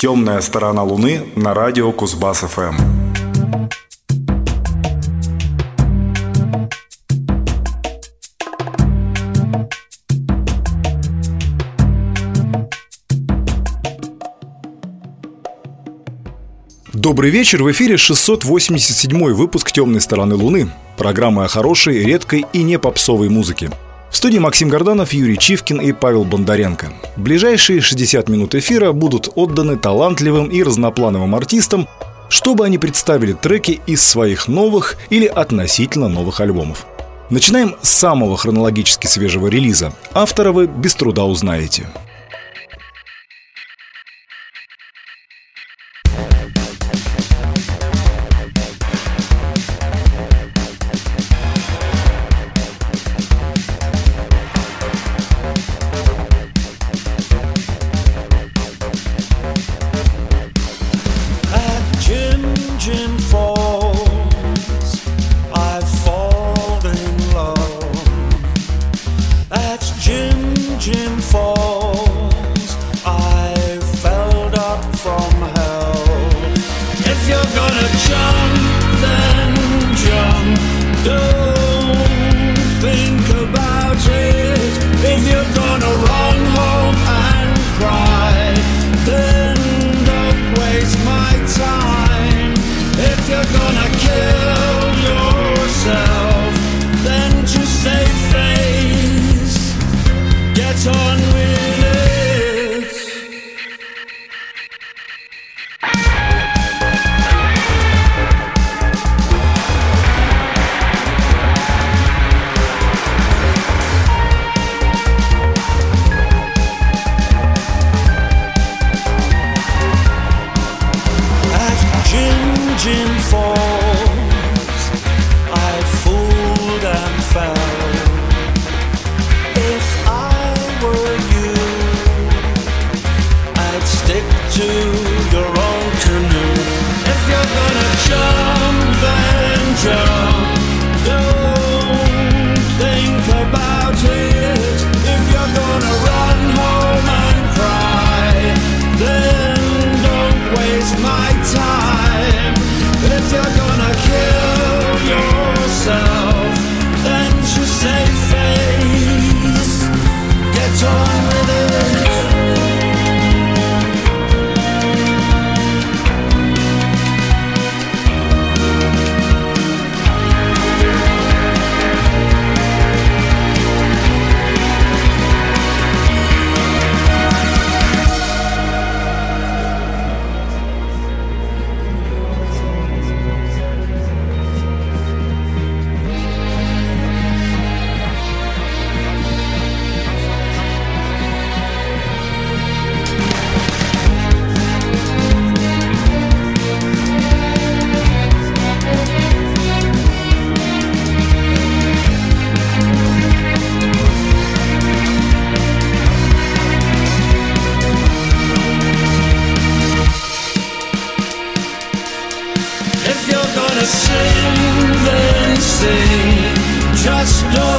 Темная сторона Луны на радио Кузбасс ФМ. Добрый вечер, в эфире 687 выпуск «Темной стороны Луны», программа о хорошей, редкой и не попсовой музыке – в студии Максим Горданов, Юрий Чивкин и Павел Бондаренко. Ближайшие 60 минут эфира будут отданы талантливым и разноплановым артистам, чтобы они представили треки из своих новых или относительно новых альбомов. Начинаем с самого хронологически свежего релиза. Автора вы без труда узнаете. you're gonna sing, then sing. Just don't.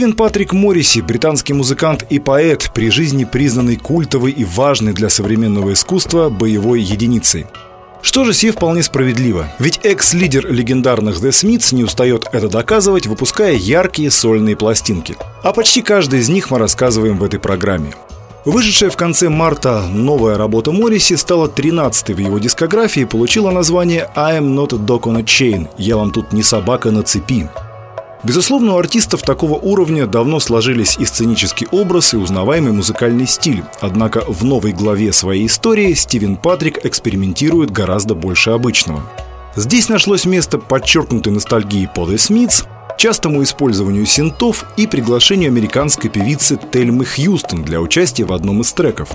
Стивен Патрик Морриси, британский музыкант и поэт, при жизни признанный культовой и важной для современного искусства боевой единицей. Что же сие вполне справедливо, ведь экс-лидер легендарных The Smiths не устает это доказывать, выпуская яркие сольные пластинки. А почти каждый из них мы рассказываем в этой программе. Вышедшая в конце марта новая работа Морриси стала 13-й в его дискографии и получила название «I am not a dog on a chain» – «Я вам тут не собака на цепи». Безусловно, у артистов такого уровня давно сложились и сценический образ, и узнаваемый музыкальный стиль. Однако в новой главе своей истории Стивен Патрик экспериментирует гораздо больше обычного. Здесь нашлось место подчеркнутой ностальгии по The Smiths, частому использованию синтов и приглашению американской певицы Тельмы Хьюстон для участия в одном из треков.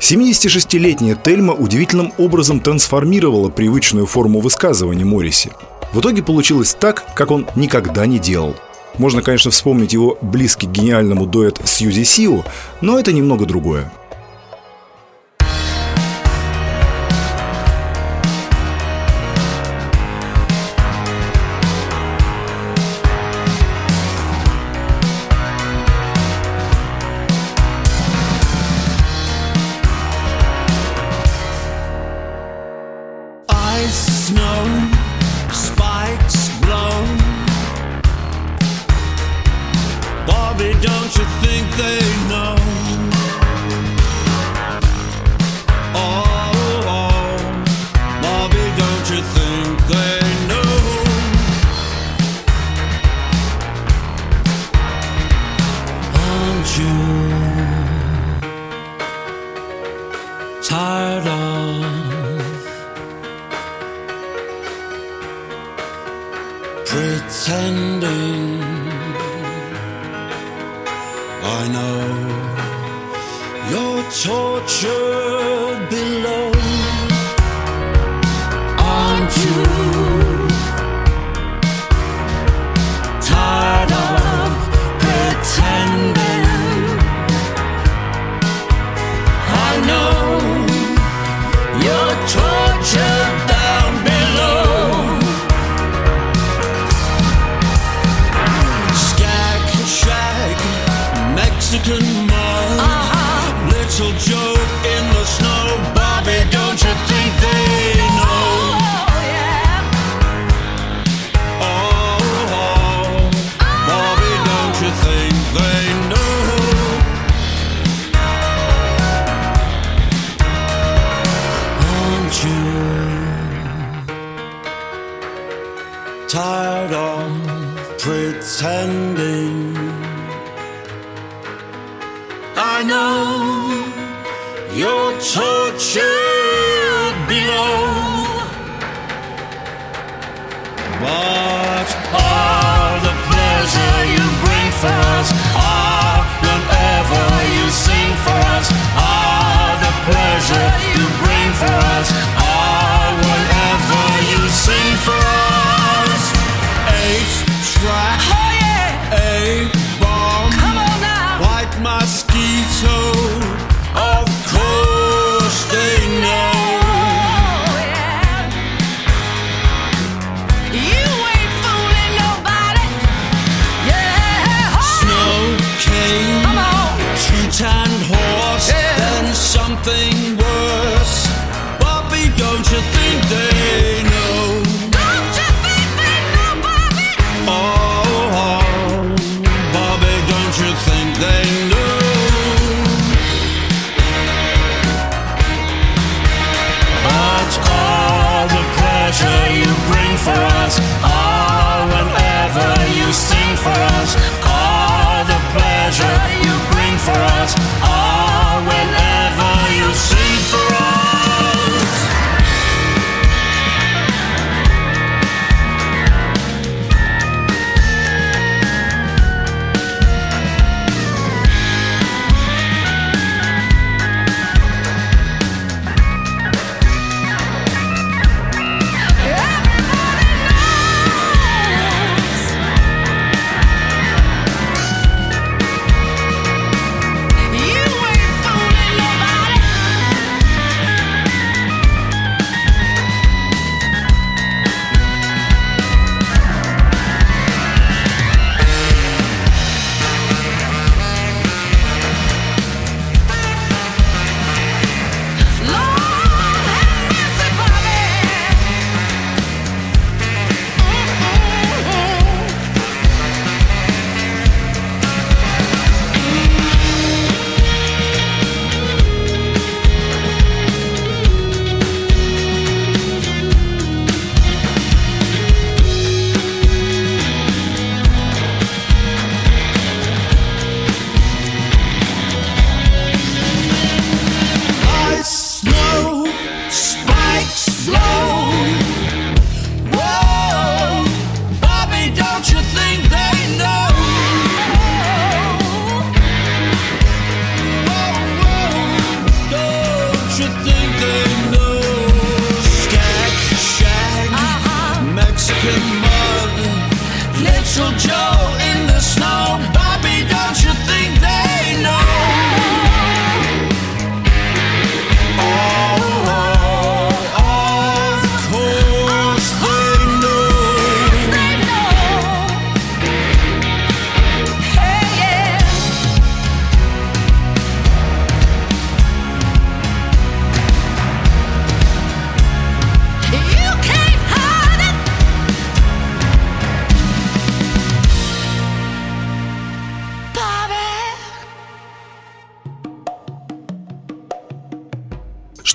76-летняя Тельма удивительным образом трансформировала привычную форму высказывания Морриси. В итоге получилось так, как он никогда не делал. Можно, конечно, вспомнить его близкий к гениальному дуэт с Юзи Сио, но это немного другое.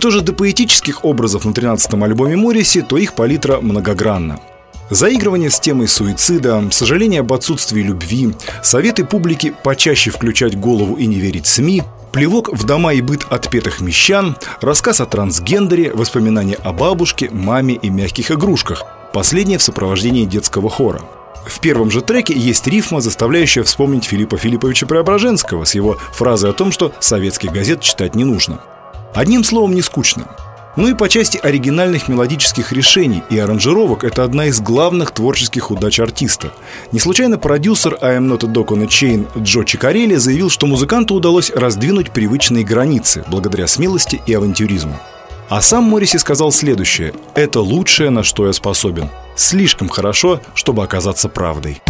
Что же до поэтических образов на 13-м альбоме Морриси, то их палитра многогранна. Заигрывание с темой суицида, сожаление об отсутствии любви, советы публике почаще включать голову и не верить СМИ, плевок в дома и быт отпетых мещан, рассказ о трансгендере, воспоминания о бабушке, маме и мягких игрушках, последнее в сопровождении детского хора. В первом же треке есть рифма, заставляющая вспомнить Филиппа Филипповича Преображенского с его фразой о том, что советских газет читать не нужно. Одним словом, не скучно. Ну и по части оригинальных мелодических решений и аранжировок это одна из главных творческих удач артиста. Не случайно продюсер I Am Not a Dog on a Chain Джо Чикарелли заявил, что музыканту удалось раздвинуть привычные границы благодаря смелости и авантюризму. А сам Морриси сказал следующее «Это лучшее, на что я способен. Слишком хорошо, чтобы оказаться правдой».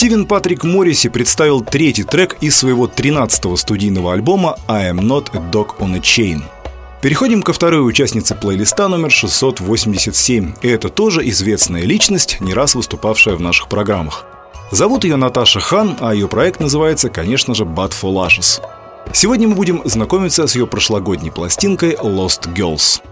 Стивен Патрик Морриси представил третий трек из своего 13-го студийного альбома «I am not a dog on a chain». Переходим ко второй участнице плейлиста номер 687. И это тоже известная личность, не раз выступавшая в наших программах. Зовут ее Наташа Хан, а ее проект называется, конечно же, Bad for Lashes. Сегодня мы будем знакомиться с ее прошлогодней пластинкой Lost Girls.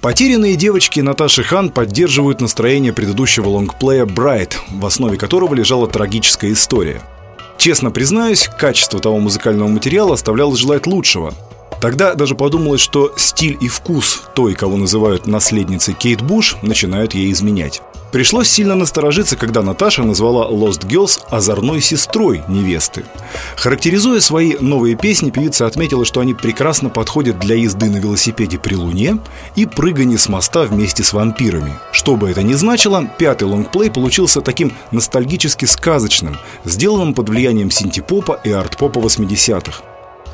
Потерянные девочки Наташи Хан поддерживают настроение предыдущего лонгплея «Bright», в основе которого лежала трагическая история. Честно признаюсь, качество того музыкального материала оставляло желать лучшего – Тогда даже подумалось, что стиль и вкус той, кого называют наследницей Кейт Буш, начинают ей изменять. Пришлось сильно насторожиться, когда Наташа назвала Lost Girls озорной сестрой невесты. Характеризуя свои новые песни, певица отметила, что они прекрасно подходят для езды на велосипеде при луне и прыгания с моста вместе с вампирами. Что бы это ни значило, пятый лонгплей получился таким ностальгически сказочным, сделанным под влиянием синтепопа и арт-попа 80-х.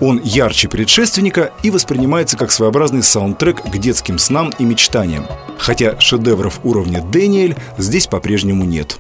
Он ярче предшественника и воспринимается как своеобразный саундтрек к детским снам и мечтаниям. Хотя шедевров уровня «Дэниэль» здесь по-прежнему нет.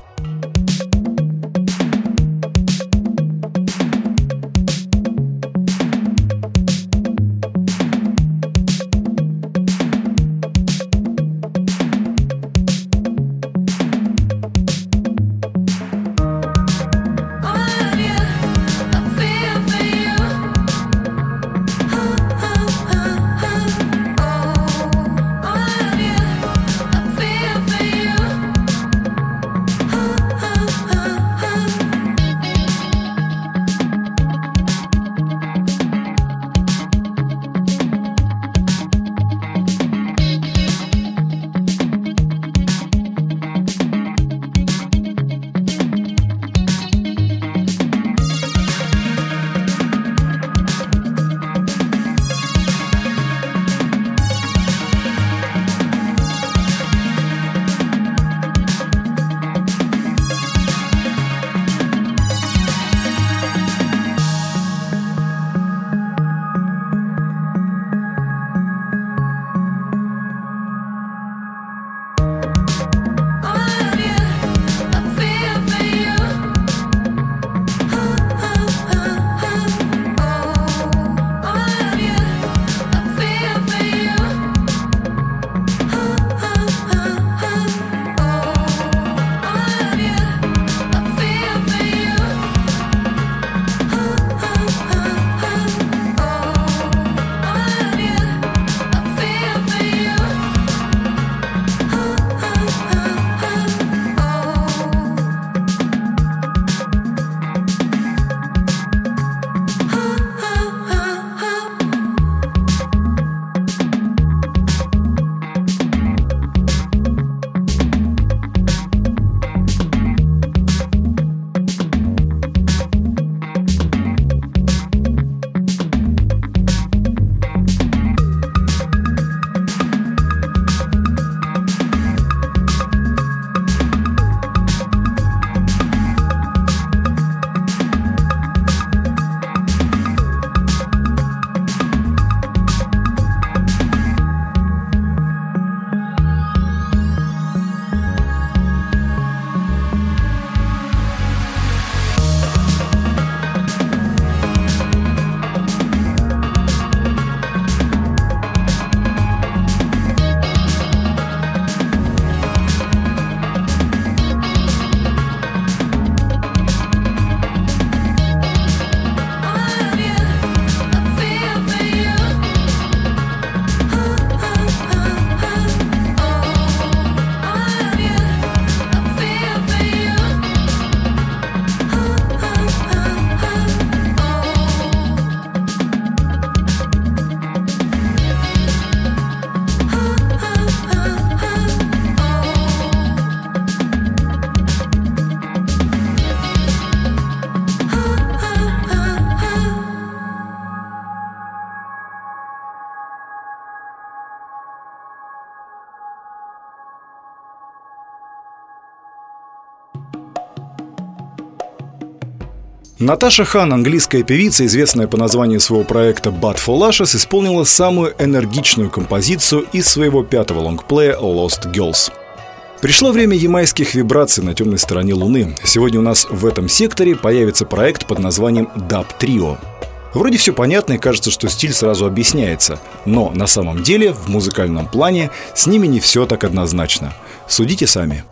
Наташа Хан, английская певица, известная по названию своего проекта Bad for Lashes, исполнила самую энергичную композицию из своего пятого лонгплея Lost Girls. Пришло время ямайских вибраций на темной стороне Луны. Сегодня у нас в этом секторе появится проект под названием Dub Trio. Вроде все понятно и кажется, что стиль сразу объясняется, но на самом деле в музыкальном плане с ними не все так однозначно. Судите сами.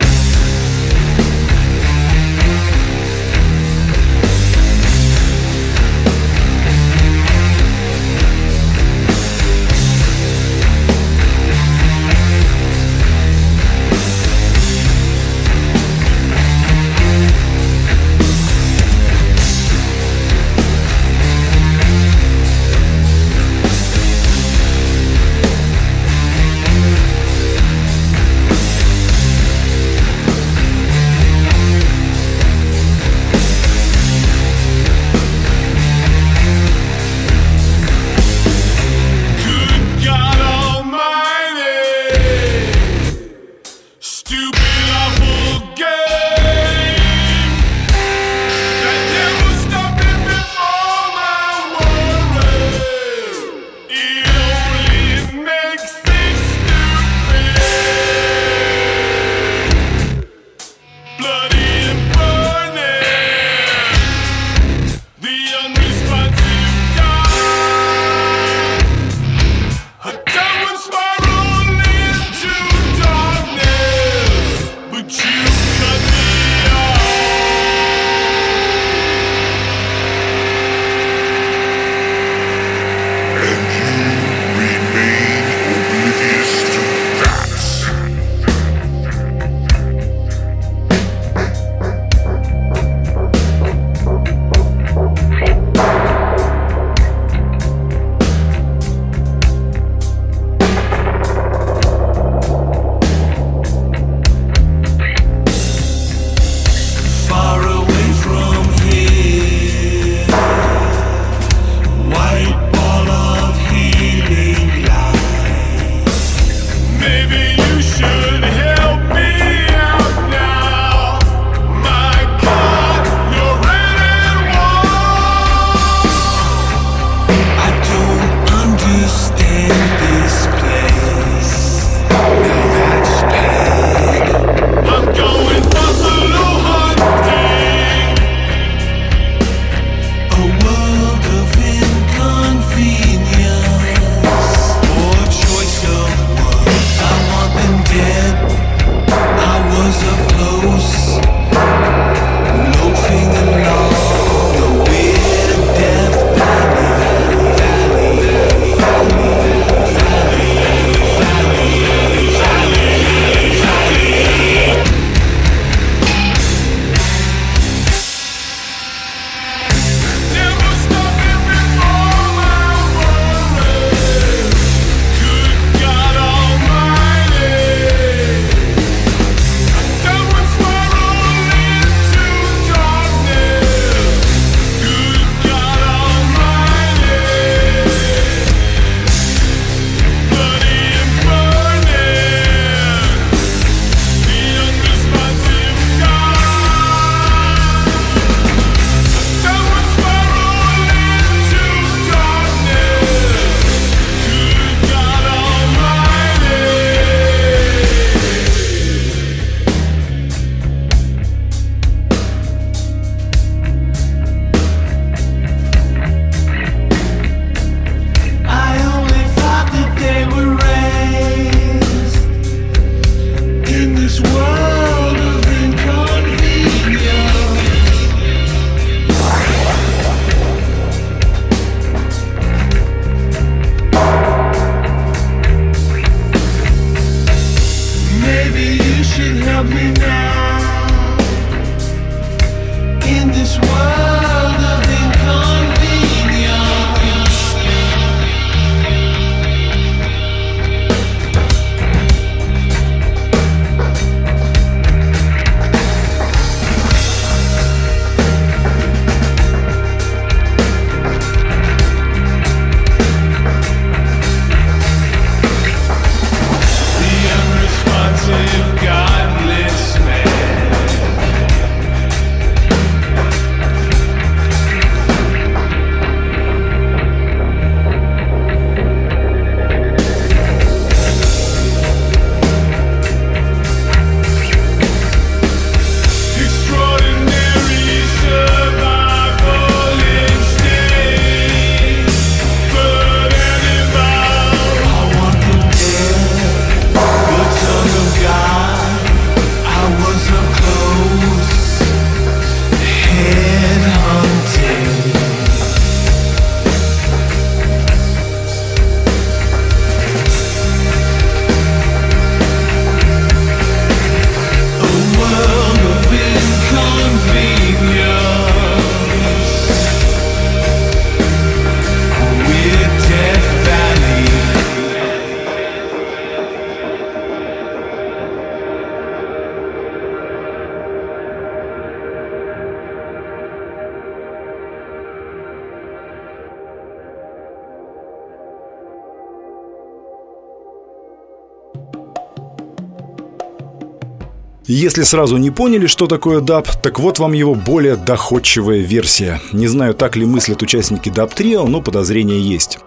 Если сразу не поняли, что такое даб, так вот вам его более доходчивая версия. Не знаю, так ли мыслят участники даб трио, но подозрения есть.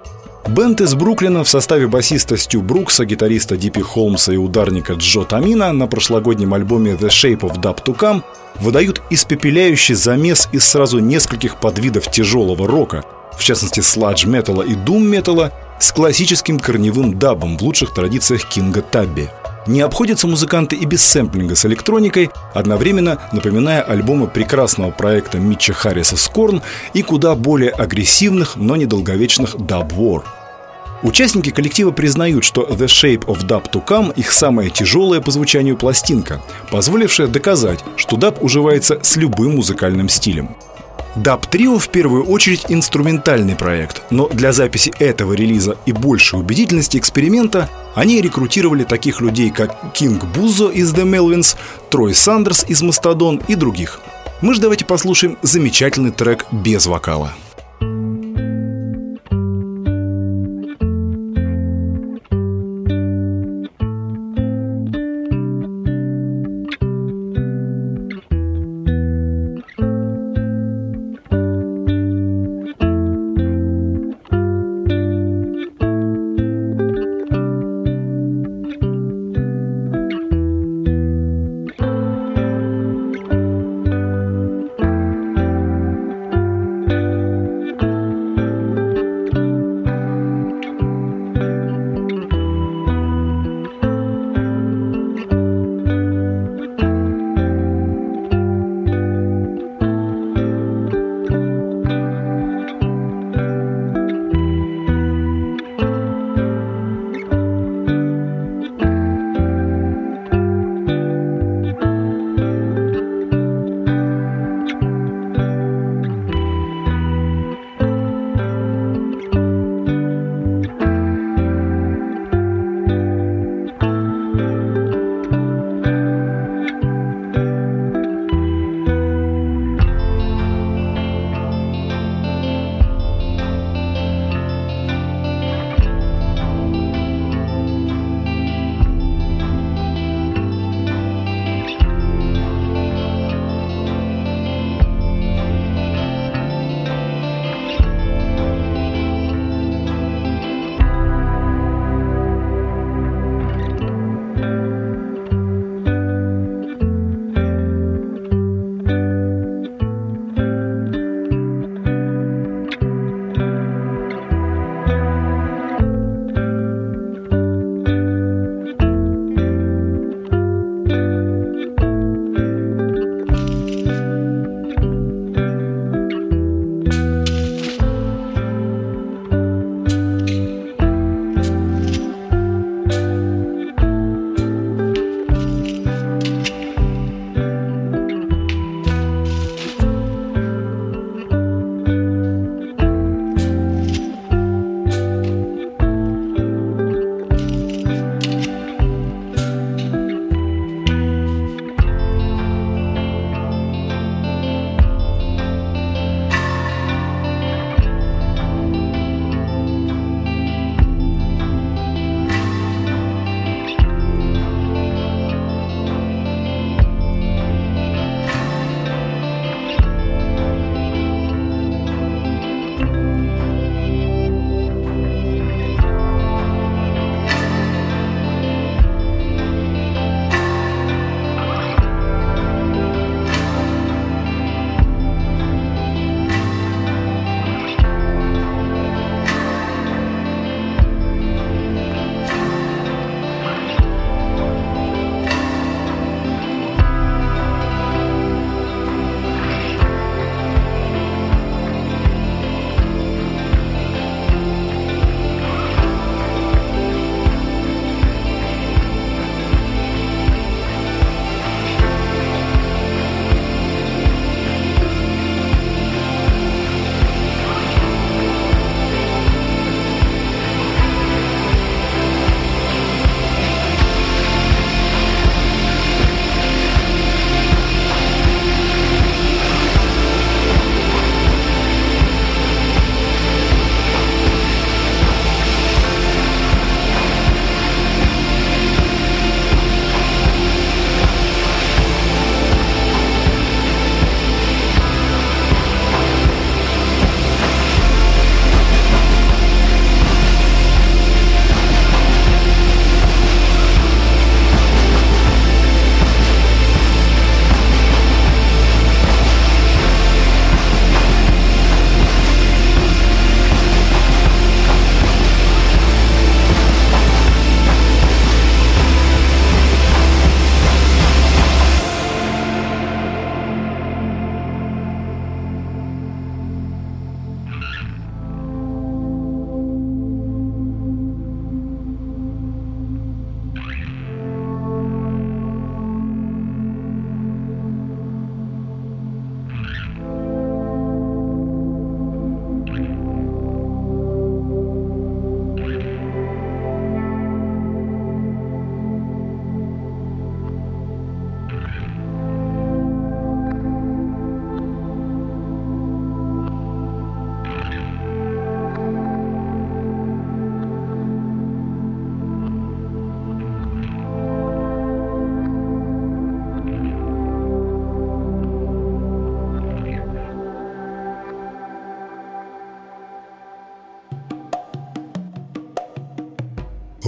Бэнд из Бруклина в составе басиста Стю Брукса, гитариста Ди Пи Холмса и ударника Джо Томино на прошлогоднем альбоме The Shape of Dub to Come выдают испепеляющий замес из сразу нескольких подвидов тяжелого рока, в частности sludge металла и doom металла, с классическим корневым дабом в лучших традициях Кинга Табби. Не обходятся музыканты и без сэмплинга с электроникой, одновременно напоминая альбомы прекрасного проекта Митча Харриса «Скорн» и куда более агрессивных, но недолговечных «Dub War». Участники коллектива признают, что The Shape of Dub to Come их самая тяжелая по звучанию пластинка, позволившая доказать, что даб уживается с любым музыкальным стилем. Dub Trio в первую очередь инструментальный проект, но для записи этого релиза и большей убедительности эксперимента они рекрутировали таких людей, как Кинг Бузо из The Melvins, Трой Сандерс из Мастодон и других. Мы же давайте послушаем замечательный трек без вокала.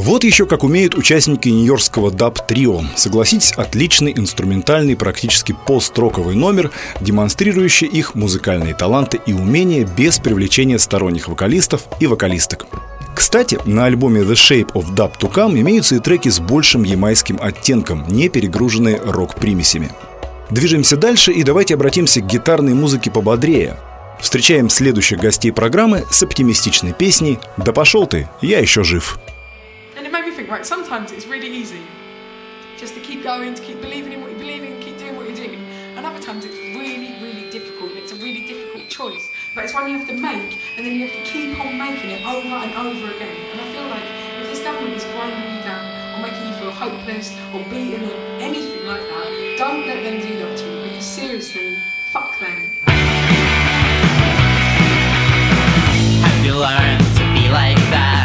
Вот еще как умеют участники нью-йоркского даб-трио. Согласитесь, отличный инструментальный, практически построковый номер, демонстрирующий их музыкальные таланты и умения без привлечения сторонних вокалистов и вокалисток. Кстати, на альбоме The Shape of Dub to Come имеются и треки с большим ямайским оттенком, не перегруженные рок-примесями. Движемся дальше и давайте обратимся к гитарной музыке пободрее. Встречаем следующих гостей программы с оптимистичной песней «Да пошел ты, я еще жив». Right, sometimes it's really easy just to keep going, to keep believing in what you believe in, keep doing what you're doing. And other times it's really, really difficult. It's a really difficult choice. But it's one you have to make, and then you have to keep on making it over and over again. And I feel like if this government is grinding you down, or making you feel hopeless, or beaten, or anything like that, don't let them do that to you, because seriously, fuck them. Have you learned to be like that?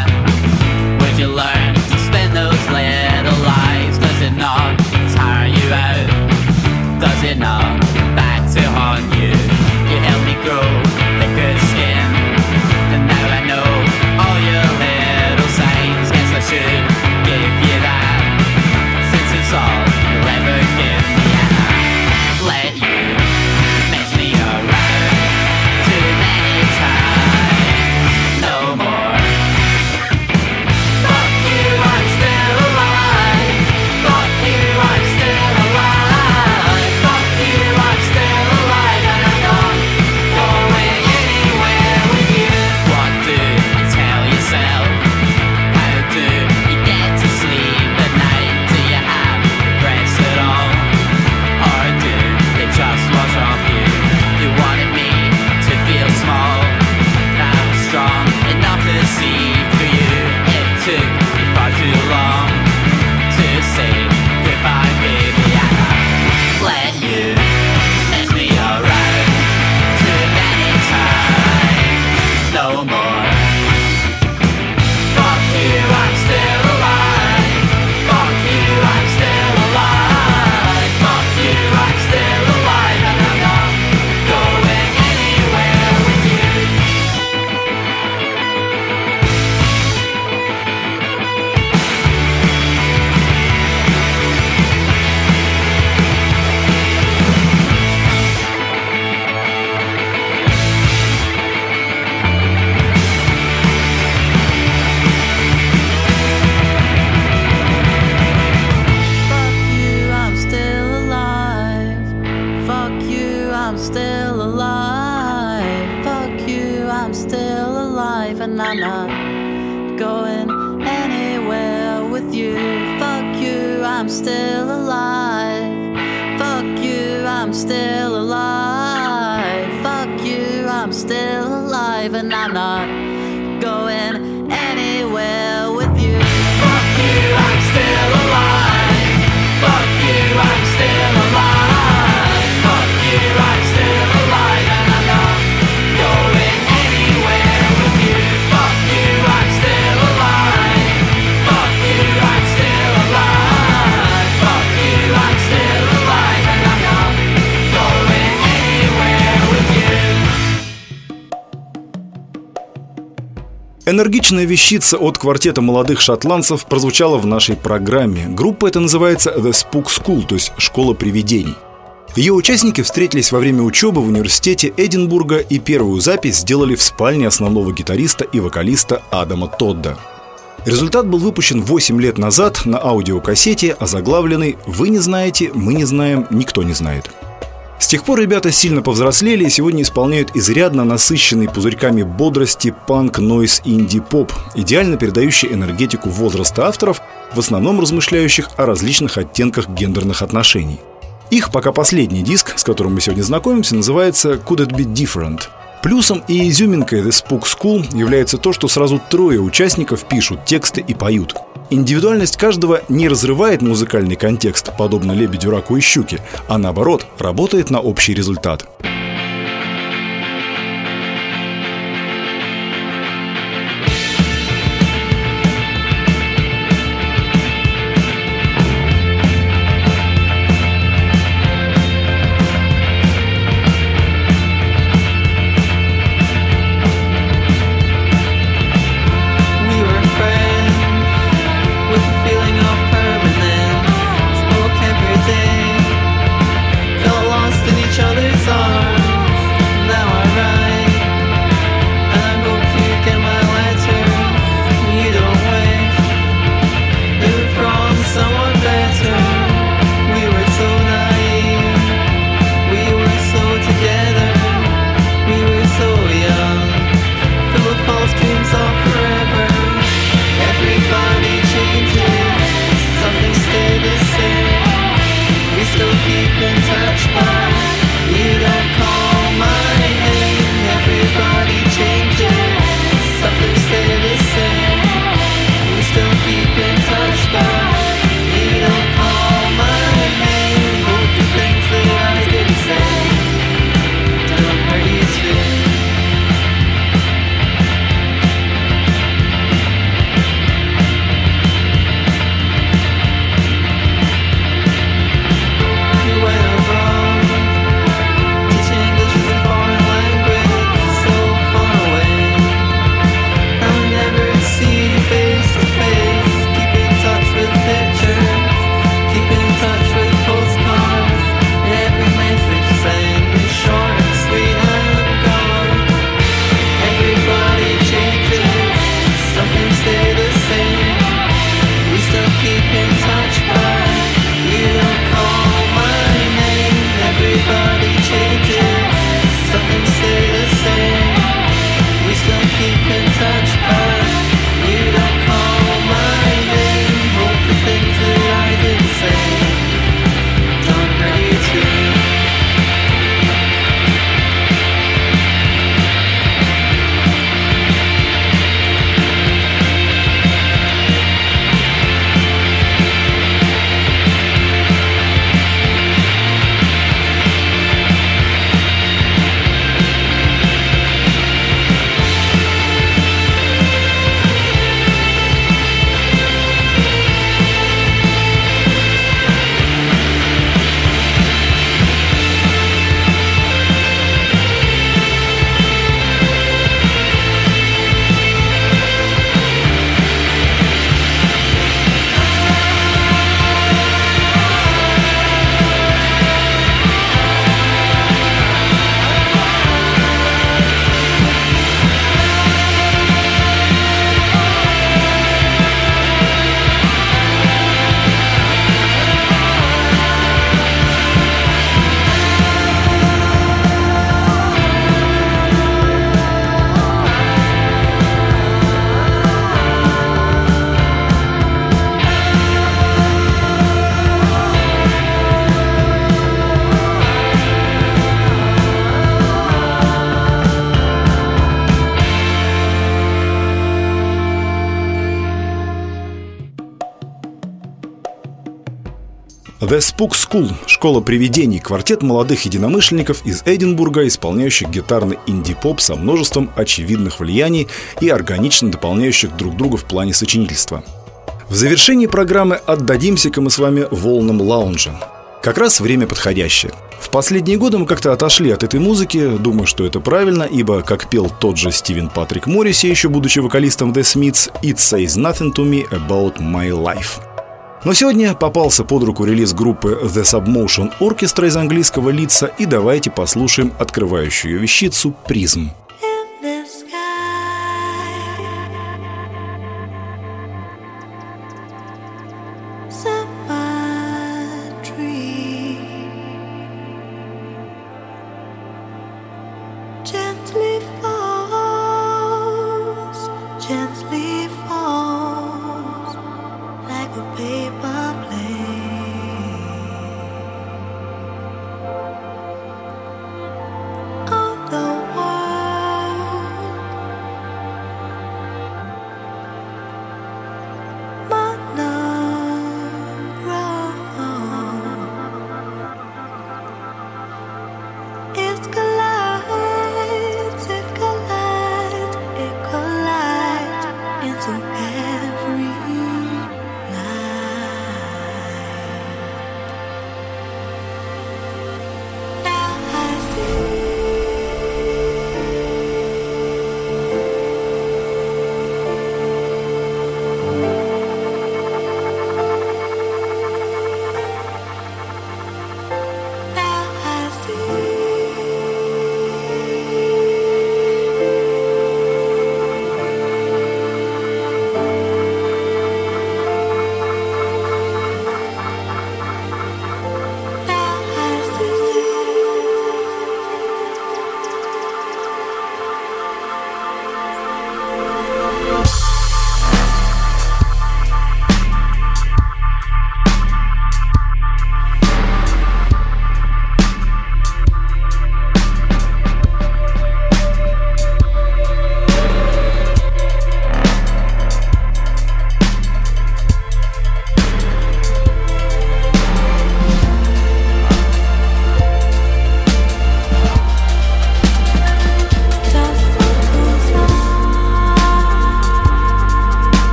Энергичная вещица от квартета молодых шотландцев прозвучала в нашей программе. Группа эта называется The Spook School, то есть «Школа привидений». Ее участники встретились во время учебы в университете Эдинбурга и первую запись сделали в спальне основного гитариста и вокалиста Адама Тодда. Результат был выпущен 8 лет назад на аудиокассете, озаглавленный «Вы не знаете, мы не знаем, никто не знает». С тех пор ребята сильно повзрослели и сегодня исполняют изрядно насыщенный пузырьками бодрости панк, нойз, инди-поп, идеально передающий энергетику возраста авторов, в основном размышляющих о различных оттенках гендерных отношений. Их пока последний диск, с которым мы сегодня знакомимся, называется «Could It Be Different?». Плюсом и изюминкой The Spook School является то, что сразу трое участников пишут тексты и поют. Индивидуальность каждого не разрывает музыкальный контекст, подобно лебедю, раку и щуке, а наоборот, работает на общий результат. The Spook School – школа привидений, квартет молодых единомышленников из Эдинбурга, исполняющих гитарный инди-поп со множеством очевидных влияний и органично дополняющих друг друга в плане сочинительства. В завершении программы отдадимся-ка мы с вами волнам лаунжа. Как раз время подходящее. В последние годы мы как-то отошли от этой музыки, думаю, что это правильно, ибо, как пел тот же Стивен Патрик Морриси, еще будучи вокалистом The Smiths, «It says nothing to me about my life». Но сегодня попался под руку релиз группы The Submotion Orchestra из английского лица, и давайте послушаем открывающую вещицу «Призм».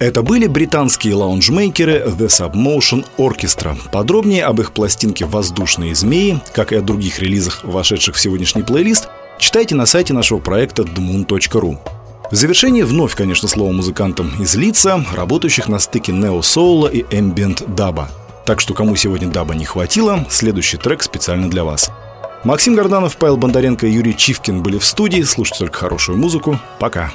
Это были британские лаунжмейкеры The Submotion Orchestra. Подробнее об их пластинке «Воздушные змеи», как и о других релизах, вошедших в сегодняшний плейлист, читайте на сайте нашего проекта dmoon.ru. В завершение вновь, конечно, слово музыкантам из лица, работающих на стыке нео-соула и эмбиент даба. Так что кому сегодня даба не хватило, следующий трек специально для вас. Максим Горданов, Павел Бондаренко и Юрий Чивкин были в студии. Слушайте только хорошую музыку. Пока.